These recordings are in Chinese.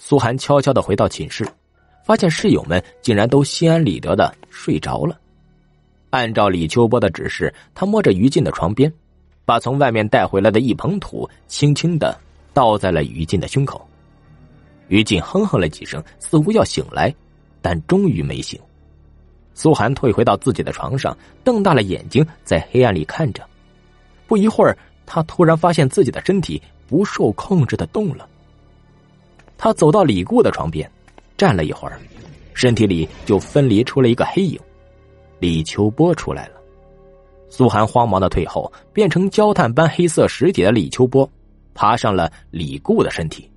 苏寒悄悄的回到寝室，发现室友们竟然都心安理得的睡着了。按照李秋波的指示，他摸着于静的床边，把从外面带回来的一捧土轻轻的倒在了于静的胸口。于静哼哼了几声，似乎要醒来，但终于没醒。苏寒退回到自己的床上，瞪大了眼睛在黑暗里看着。不一会儿，他突然发现自己的身体不受控制的动了。他走到李固的床边，站了一会儿，身体里就分离出了一个黑影。李秋波出来了，苏寒慌忙的退后，变成焦炭般黑色实体的李秋波，爬上了李固的身体。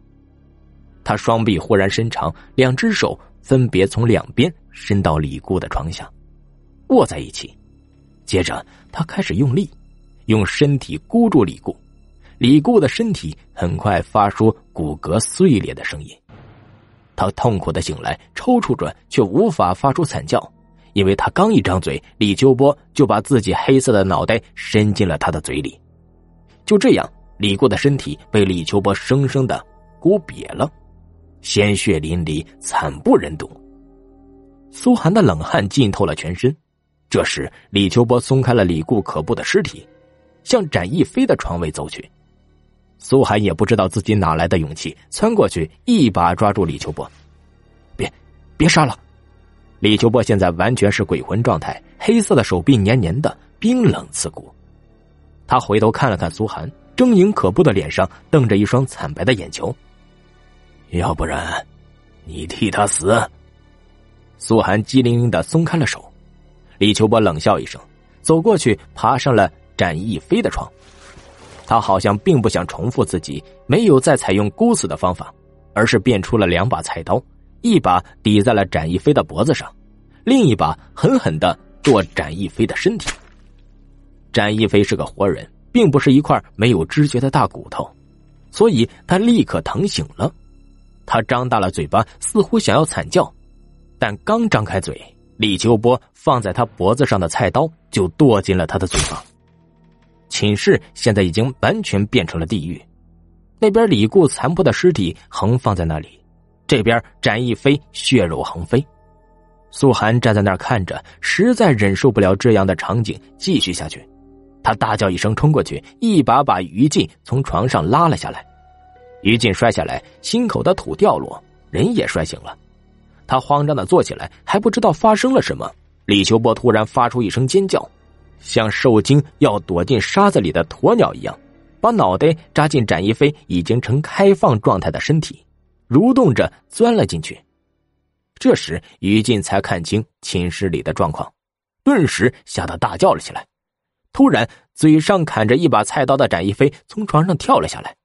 他双臂忽然伸长，两只手分别从两边伸到李固的床下，握在一起。接着，他开始用力，用身体箍住李固。李固的身体很快发出骨骼碎裂的声音，他痛苦的醒来，抽搐着，却无法发出惨叫。因为他刚一张嘴，李秋波就把自己黑色的脑袋伸进了他的嘴里。就这样，李固的身体被李秋波生生的箍瘪了，鲜血淋漓，惨不忍睹。苏寒的冷汗浸透了全身。这时，李秋波松开了李固可怖的尸体，向展翼飞的床位走去。苏寒也不知道自己哪来的勇气，窜过去一把抓住李秋波：“别，别杀了！”李秋波现在完全是鬼魂状态，黑色的手臂黏黏的，冰冷刺骨。他回头看了看苏寒，狰狞可怖的脸上瞪着一双惨白的眼球。要不然，你替他死。苏寒机灵灵的松开了手。李秋波冷笑一声，走过去，爬上了展翼飞的床。他好像并不想重复自己，没有再采用箍死的方法，而是变出了两把菜刀。一把抵在了展翼飞的脖子上，另一把狠狠的剁展翼飞的身体。展翼飞是个活人，并不是一块没有知觉的大骨头，所以他立刻疼醒了。他张大了嘴巴，似乎想要惨叫，但刚张开嘴，李秋波放在他脖子上的菜刀就剁进了他的嘴巴。寝室现在已经完全变成了地狱，那边李固残破的尸体横放在那里。这边展翼飞血肉横飞，苏寒站在那儿看着，实在忍受不了这样的场景继续下去。他大叫一声，冲过去，一把把于禁从床上拉了下来。于禁摔下来，心口的土掉落，人也摔醒了。他慌张的坐起来，还不知道发生了什么。李秋波突然发出一声尖叫，像受惊要躲进沙子里的鸵鸟一样，把脑袋扎进展翼飞已经呈开放状态的身体。蠕动着钻了进去，这时于静才看清寝室里的状况，顿时吓得大叫了起来。突然，嘴上砍着一把菜刀的展翼飞从床上跳了下来，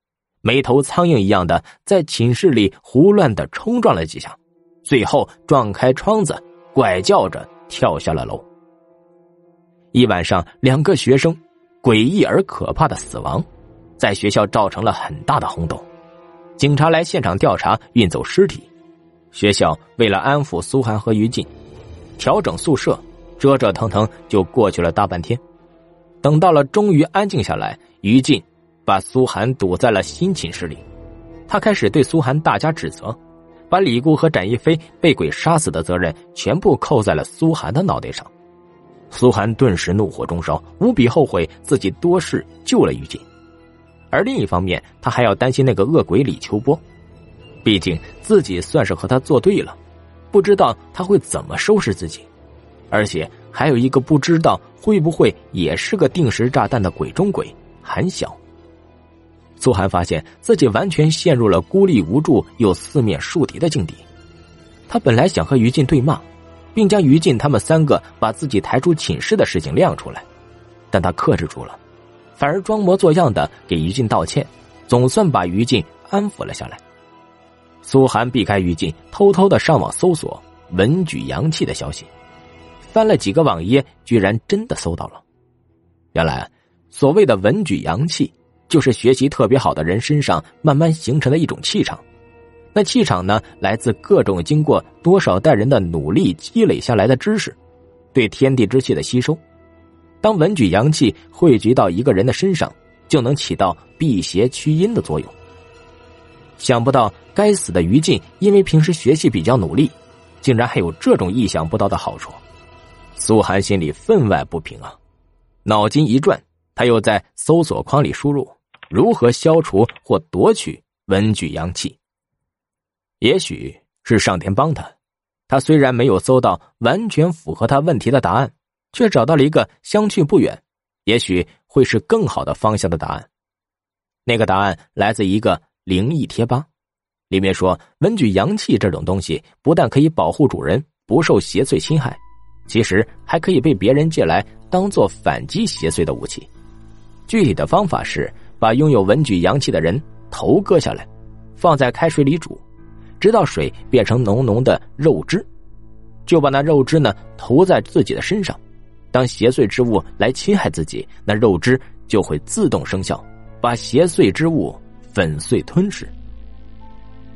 没头苍蝇一样的在寝室里胡乱的冲撞了几下，最后撞开窗子，怪叫着跳下了楼。一晚上，两个学生诡异而可怕的死亡，在学校造成了很大的轰动。警察来现场调查，运走尸体。学校为了安抚苏寒和于静，调整宿舍，折折腾腾就过去了大半天。等到了终于安静下来，于静把苏寒堵在了新寝室里。他开始对苏寒大加指责，把李固和展翼飞被鬼杀死的责任全部扣在了苏寒的脑袋上。苏寒顿时怒火中烧，无比后悔自己多事救了于静。而另一方面，他还要担心那个恶鬼李秋波，毕竟自己算是和他作对了，不知道他会怎么收拾自己，而且还有一个不知道会不会也是个定时炸弹的鬼中鬼韩晓。苏寒发现自己完全陷入了孤立无助又四面树敌的境地，他本来想和于禁对骂，并将于禁他们三个把自己抬出寝室的事情亮出来，但他克制住了。反而装模作样的给于禁道歉，总算把于禁安抚了下来。苏寒避开于禁，偷偷的上网搜索文举阳气的消息，翻了几个网页，居然真的搜到了。原来，所谓的文举阳气，就是学习特别好的人身上慢慢形成的一种气场。那气场呢，来自各种经过多少代人的努力积累下来的知识，对天地之气的吸收。当文举阳气汇聚到一个人的身上，就能起到辟邪驱阴的作用。想不到该死的于禁，因为平时学习比较努力，竟然还有这种意想不到的好处。苏寒心里分外不平啊，脑筋一转，他又在搜索框里输入如何消除或夺取文举阳气。也许是上天帮他，他虽然没有搜到完全符合他问题的答案，却找到了一个相去不远，也许会是更好的方向的答案。那个答案来自一个灵异贴吧，里面说文具阳气这种东西不但可以保护主人不受邪祟侵害。其实还可以被别人借来当做反击邪祟的武器。具体的方法是把拥有文举阳气的人头割下来，放在开水里煮，直到水变成浓浓的肉汁，就把那肉汁呢涂在自己的身上。当邪祟之物来侵害自己，那肉汁就会自动生效，把邪祟之物粉碎吞噬。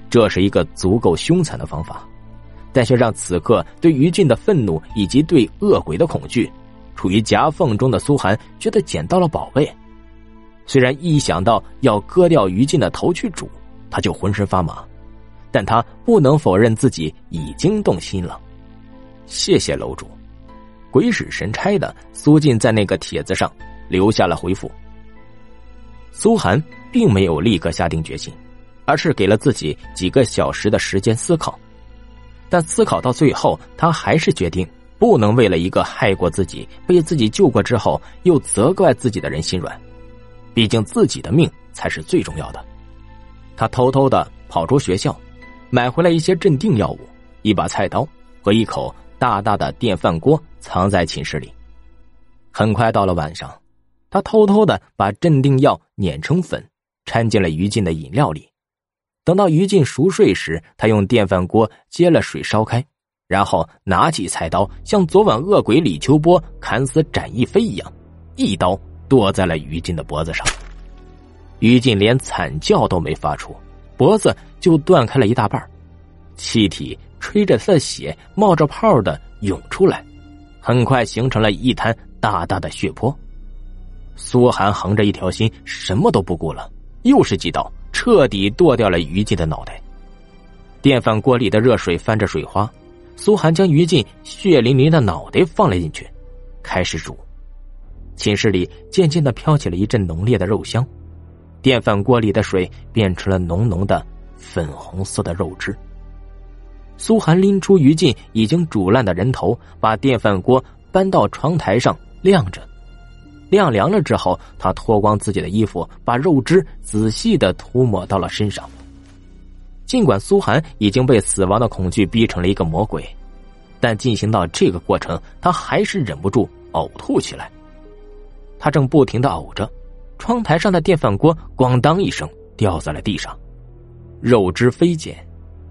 这是一个足够凶残的方法。但却让此刻对于禁的愤怒以及对恶鬼的恐惧，处于夹缝中的苏寒觉得捡到了宝贝。虽然一想到要割掉于禁的头去煮，他就浑身发麻，但他不能否认自己已经动心了。谢谢楼主，鬼使神差的，苏进在那个帖子上留下了回复。苏寒并没有立刻下定决心，而是给了自己几个小时的时间思考。但思考到最后，他还是决定不能为了一个害过自己、被自己救过之后又责怪自己的人心软。毕竟自己的命才是最重要的。他偷偷的跑出学校，买回来一些镇定药物、一把菜刀和一口大大的电饭锅，藏在寝室里。很快到了晚上，他偷偷的把镇定药碾成粉，掺进了于禁的饮料里。等到于禁熟睡时，他用电饭锅接了水烧开，然后拿起菜刀，像昨晚恶鬼李秋波砍死展翼飞一样，一刀剁在了于禁的脖子上。于禁连惨叫都没发出，脖子就断开了一大半，气体吹着他的血冒着泡的涌出来，很快形成了一滩大大的血泊。苏寒横着一条心，什么都不顾了，又是几刀。彻底剁掉了于禁的脑袋。电饭锅里的热水翻着水花，苏寒将于禁血淋淋的脑袋放了进去，开始煮。寝室里渐渐的飘起了一阵浓烈的肉香，电饭锅里的水变成了浓浓的粉红色的肉汁。苏寒拎出于禁已经煮烂的人头，把电饭锅搬到窗台上晾着。晾凉了之后，他脱光自己的衣服，把肉汁仔细的涂抹到了身上。尽管苏寒已经被死亡的恐惧逼成了一个魔鬼，但进行到这个过程，他还是忍不住呕吐起来。他正不停的呕着，窗台上的电饭锅咣当一声掉在了地上，肉汁飞溅，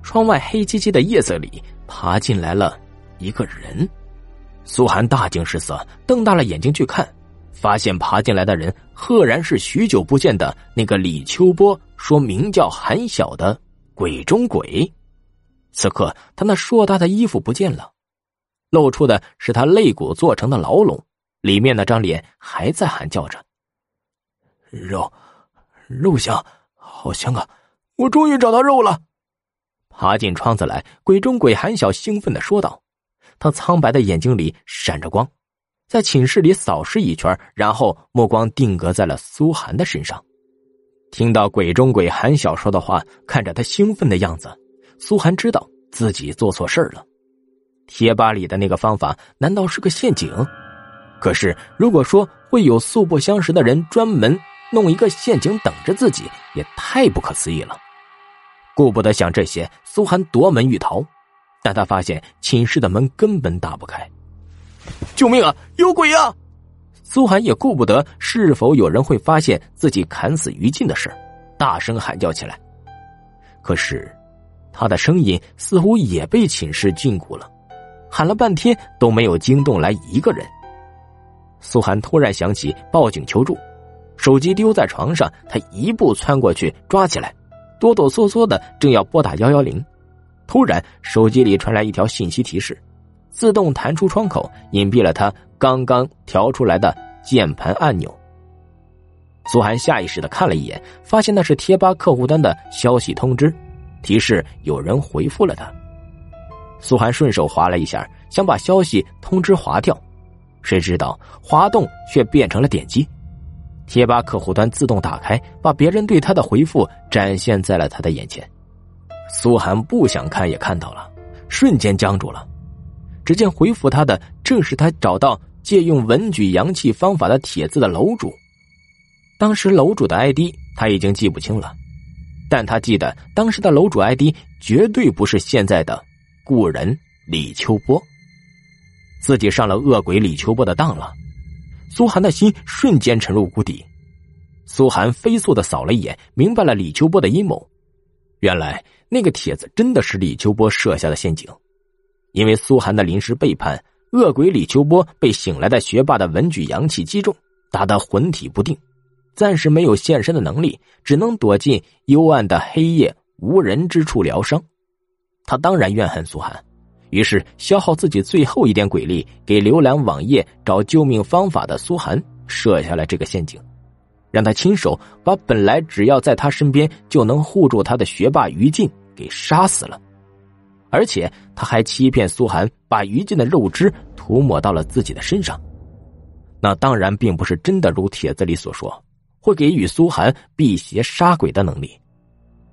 窗外黑漆漆的夜色里爬进来了一个人。苏寒大惊失色，瞪大了眼睛去看。发现爬进来的人，赫然是许久不见的那个李秋波说名叫韩晓的鬼中鬼。此刻，他那硕大的衣服不见了，露出的是他肋骨做成的牢笼，里面那张脸还在喊叫着：“肉，肉香，好香啊！我终于找到肉了！”爬进窗子来，鬼中鬼韩晓兴奋的说道，他苍白的眼睛里闪着光。在寝室里扫视一圈，然后目光定格在了苏寒的身上。听到鬼中鬼韩晓说的话，看着他兴奋的样子，苏寒知道自己做错事了。贴吧里的那个方法难道是个陷阱？可是如果说会有素不相识的人专门弄一个陷阱等着自己，也太不可思议了。顾不得想这些，苏寒夺门欲逃，但他发现寝室的门根本打不开。救命啊！有鬼啊！苏寒也顾不得是否有人会发现自己砍死于禁的事大声喊叫起来。可是，他的声音似乎也被寝室禁锢了，喊了半天都没有惊动来一个人。苏寒突然想起报警求助，手机丢在床上，他一步窜过去抓起来，哆哆嗦嗦的正要拨打幺幺零，突然手机里传来一条信息提示。自动弹出窗口，隐蔽了他刚刚调出来的键盘按钮。苏涵下意识的看了一眼，发现那是贴吧客户端的消息通知，提示有人回复了他。苏涵顺手划了一下，想把消息通知划掉，谁知道滑动却变成了点击。贴吧客户端自动打开，把别人对他的回复展现在了他的眼前。苏涵不想看也看到了，瞬间僵住了。只见回复他的正是他找到借用文举阳气方法的帖子的楼主。当时楼主的 ID 他已经记不清了，但他记得当时的楼主 ID 绝对不是现在的。故人李秋波，自己上了恶鬼李秋波的当了。苏寒的心瞬间沉入谷底。苏寒飞速的扫了一眼，明白了李秋波的阴谋。原来那个帖子真的是李秋波设下的陷阱。因为苏寒的临时背叛，恶鬼李秋波被醒来的学霸的文举阳气击中，打得魂体不定，暂时没有现身的能力，只能躲进幽暗的黑夜无人之处疗伤。他当然怨恨苏寒，于是消耗自己最后一点鬼力，给浏览网页找救命方法的苏寒设下了这个陷阱，让他亲手把本来只要在他身边就能护住他的学霸于禁给杀死了，而且他还欺骗苏寒把于禁的肉汁涂抹到了自己的身上，那当然并不是真的如帖子里所说，会给予苏寒辟邪杀鬼的能力。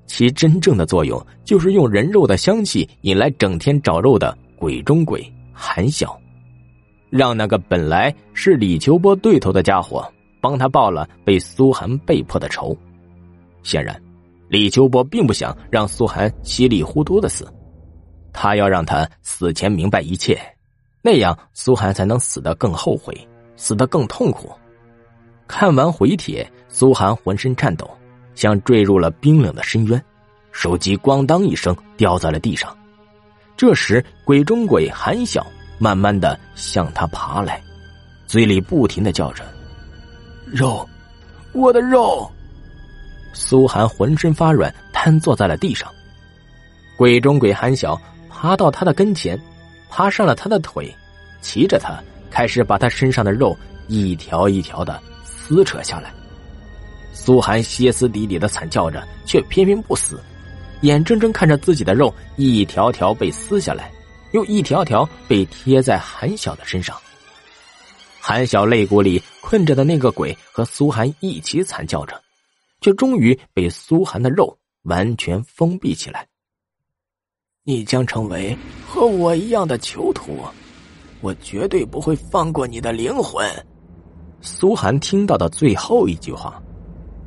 其真正的作用就是用人肉的香气引来整天找肉的鬼中鬼韩晓，让那个本来是李秋波对头的家伙帮他报了被苏寒被迫的仇。显然，李秋波并不想让苏寒稀里糊涂的死，他要让他死前明白一切，那样苏寒才能死得更后悔，死得更痛苦。看完回帖，苏寒浑身颤抖。像坠入了冰冷的深渊，手机咣当一声掉在了地上。这时，鬼中鬼韩晓慢慢的向他爬来，嘴里不停的叫着：“肉，我的肉。”苏寒浑身发软，瘫坐在了地上。鬼中鬼韩晓爬到他的跟前，爬上了他的腿，骑着他，开始把他身上的肉一条一条的撕扯下来。苏寒歇斯底里的惨叫着，却偏偏不死，眼睁睁看着自己的肉一条条被撕下来，又一条条被贴在韩晓的身上。韩晓肋骨里困着的那个鬼和苏寒一起惨叫着，却终于被苏寒的肉完全封闭起来。你将成为和我一样的囚徒，我绝对不会放过你的灵魂。苏寒听到的最后一句话。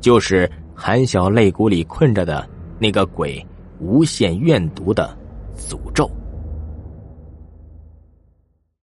就是韩晓肋骨里困着的那个鬼，无限怨毒的诅咒。